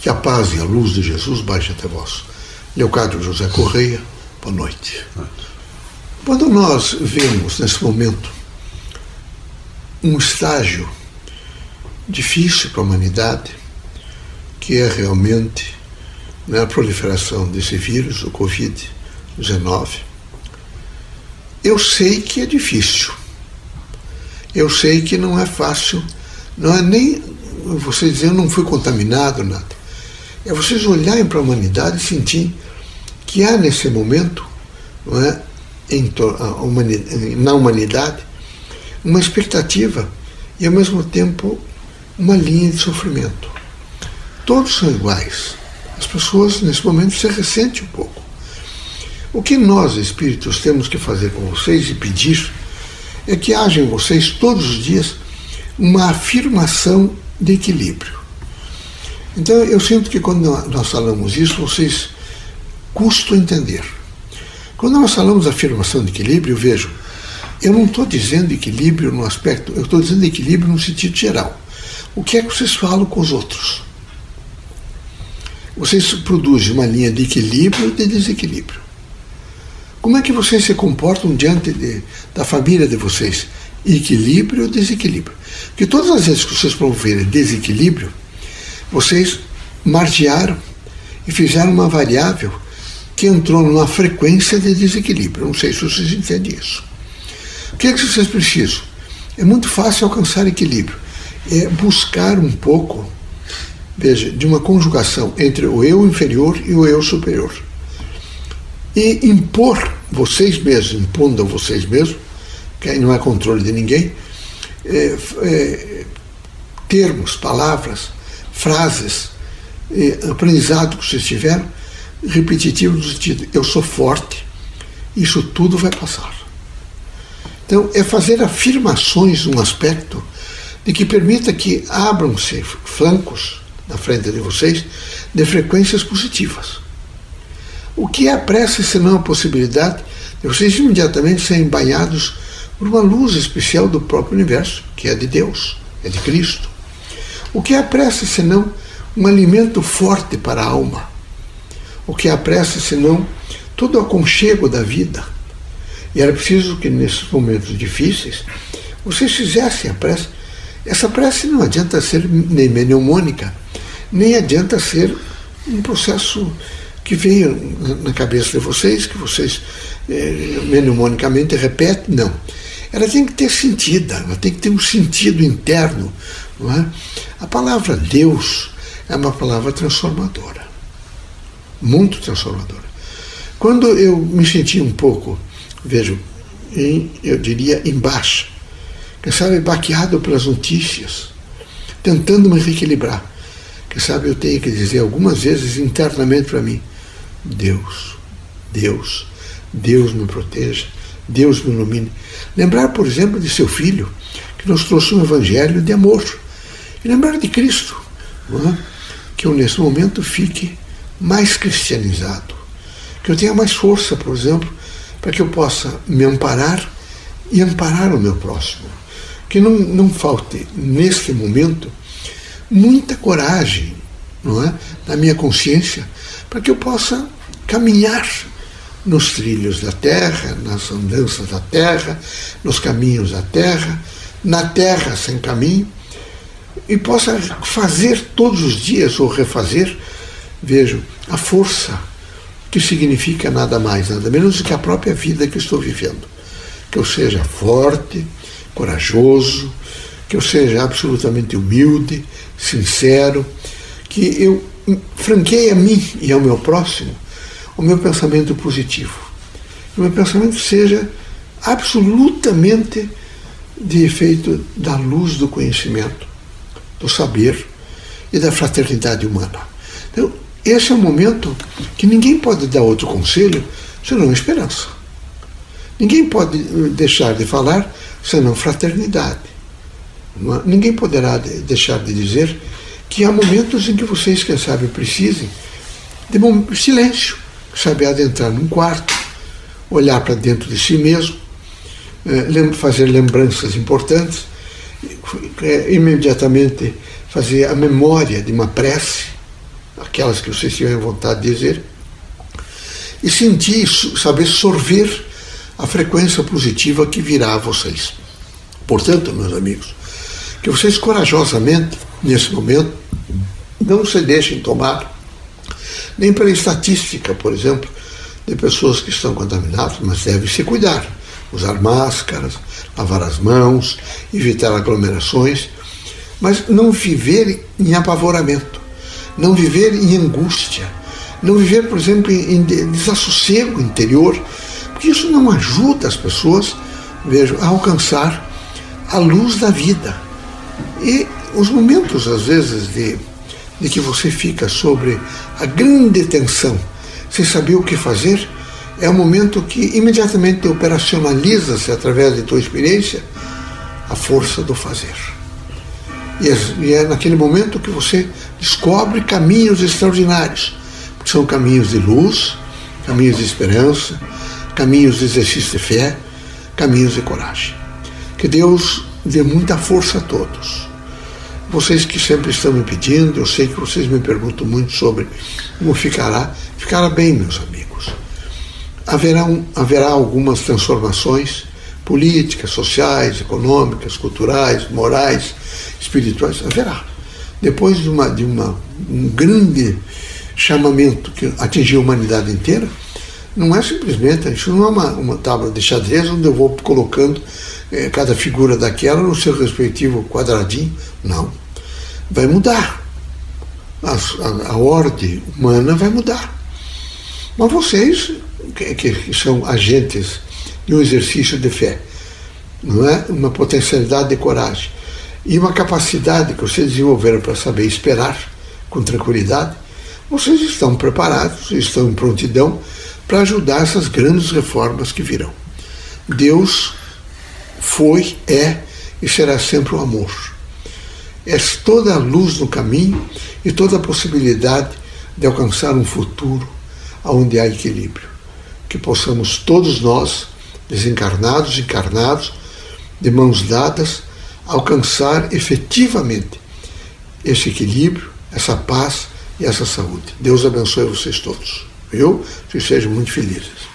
Que a paz e a luz de Jesus baixe até vós. Leocádio José Correia, boa noite. Quando nós vemos nesse momento um estágio difícil para a humanidade, que é realmente né, a proliferação desse vírus, o Covid-19, eu sei que é difícil. Eu sei que não é fácil. Não é nem você dizer eu não fui contaminado, nada é vocês olharem para a humanidade e sentir que há nesse momento, não é, na humanidade, uma expectativa e ao mesmo tempo uma linha de sofrimento. Todos são iguais. As pessoas nesse momento se ressentem um pouco. O que nós, espíritos, temos que fazer com vocês e pedir é que haja em vocês todos os dias uma afirmação de equilíbrio. Então eu sinto que quando nós falamos isso, vocês custam entender. Quando nós falamos afirmação de equilíbrio, vejo, eu não estou dizendo equilíbrio no aspecto, eu estou dizendo equilíbrio no sentido geral. O que é que vocês falam com os outros? Vocês produzem uma linha de equilíbrio e de desequilíbrio. Como é que vocês se comportam diante de, da família de vocês? Equilíbrio ou desequilíbrio? Porque todas as vezes que vocês promoverem desequilíbrio, vocês margearam e fizeram uma variável que entrou numa frequência de desequilíbrio. Não sei se vocês entendem isso. O que é que vocês precisam? É muito fácil alcançar equilíbrio. É buscar um pouco, veja, de uma conjugação entre o eu inferior e o eu superior. E impor vocês mesmos, impondo vocês mesmos, que aí não é controle de ninguém, é, é, termos, palavras, frases, aprendizado que vocês tiveram, repetitivo no sentido, eu sou forte, isso tudo vai passar. Então, é fazer afirmações num aspecto de que permita que abram-se flancos na frente de vocês de frequências positivas. O que é a prece senão a possibilidade de vocês imediatamente serem banhados por uma luz especial do próprio universo, que é de Deus, é de Cristo. O que é a prece senão um alimento forte para a alma? O que é a prece senão todo o aconchego da vida? E era preciso que nesses momentos difíceis vocês fizessem a prece. Essa prece não adianta ser nem mnemônica, nem adianta ser um processo que veio na cabeça de vocês, que vocês eh, mnemonicamente repetem, não. Ela tem que ter sentido, ela tem que ter um sentido interno, não é? A palavra Deus é uma palavra transformadora, muito transformadora. Quando eu me senti um pouco, vejo, em, eu diria embaixo, quem sabe baqueado pelas notícias, tentando me reequilibrar, quem sabe eu tenho que dizer algumas vezes internamente para mim: Deus, Deus, Deus me proteja, Deus me ilumine. Lembrar, por exemplo, de seu filho, que nos trouxe um evangelho de amor e lembrar de Cristo, é? que eu nesse momento fique mais cristianizado, que eu tenha mais força, por exemplo, para que eu possa me amparar e amparar o meu próximo. Que não, não falte, neste momento, muita coragem não é? na minha consciência, para que eu possa caminhar nos trilhos da terra, nas andanças da terra, nos caminhos da terra, na terra sem caminho, e possa fazer todos os dias ou refazer, vejo, a força que significa nada mais, nada menos do que a própria vida que estou vivendo. Que eu seja forte, corajoso, que eu seja absolutamente humilde, sincero, que eu franqueie a mim e ao meu próximo o meu pensamento positivo. Que o meu pensamento seja absolutamente de efeito da luz do conhecimento do saber e da fraternidade humana. Então, esse é um momento que ninguém pode dar outro conselho senão esperança. Ninguém pode eh, deixar de falar senão fraternidade. É? Ninguém poderá deixar de dizer que há momentos em que vocês, quem sabe, precisem de silêncio, saber adentrar num quarto, olhar para dentro de si mesmo, eh, fazer lembranças importantes imediatamente fazer a memória de uma prece, aquelas que vocês tiverem vontade de dizer, e sentir, saber sorver a frequência positiva que virá a vocês. Portanto, meus amigos, que vocês corajosamente, nesse momento, não se deixem tomar, nem pela estatística, por exemplo, de pessoas que estão contaminadas, mas devem se cuidar, usar máscaras, lavar as mãos, evitar aglomerações, mas não viver em apavoramento, não viver em angústia, não viver, por exemplo, em desassossego interior, porque isso não ajuda as pessoas, vejo, a alcançar a luz da vida. E os momentos, às vezes, de, de que você fica sobre a grande tensão, sem saber o que fazer, é o momento que imediatamente operacionaliza-se através de tua experiência a força do fazer. E é naquele momento que você descobre caminhos extraordinários, porque são caminhos de luz, caminhos de esperança, caminhos de exercício de fé, caminhos de coragem. Que Deus dê muita força a todos. Vocês que sempre estão me pedindo, eu sei que vocês me perguntam muito sobre como ficará. Ficará bem, meus amigos. Haverá, haverá algumas transformações políticas, sociais, econômicas, culturais, morais, espirituais. Haverá. Depois de, uma, de uma, um grande chamamento que atingiu a humanidade inteira, não é simplesmente, isso não é uma, uma tábua de xadrez onde eu vou colocando eh, cada figura daquela no seu respectivo quadradinho. Não. Vai mudar. A, a, a ordem humana vai mudar. Mas vocês, que, que são agentes de um exercício de fé, não é? Uma potencialidade de coragem e uma capacidade que vocês desenvolveram para saber esperar com tranquilidade, vocês estão preparados, estão em prontidão para ajudar essas grandes reformas que virão. Deus foi, é e será sempre o amor. É toda a luz no caminho e toda a possibilidade de alcançar um futuro onde há equilíbrio. Que possamos todos nós, desencarnados e encarnados, de mãos dadas, alcançar efetivamente esse equilíbrio, essa paz e essa saúde. Deus abençoe vocês todos. Viu? Que sejam muito felizes.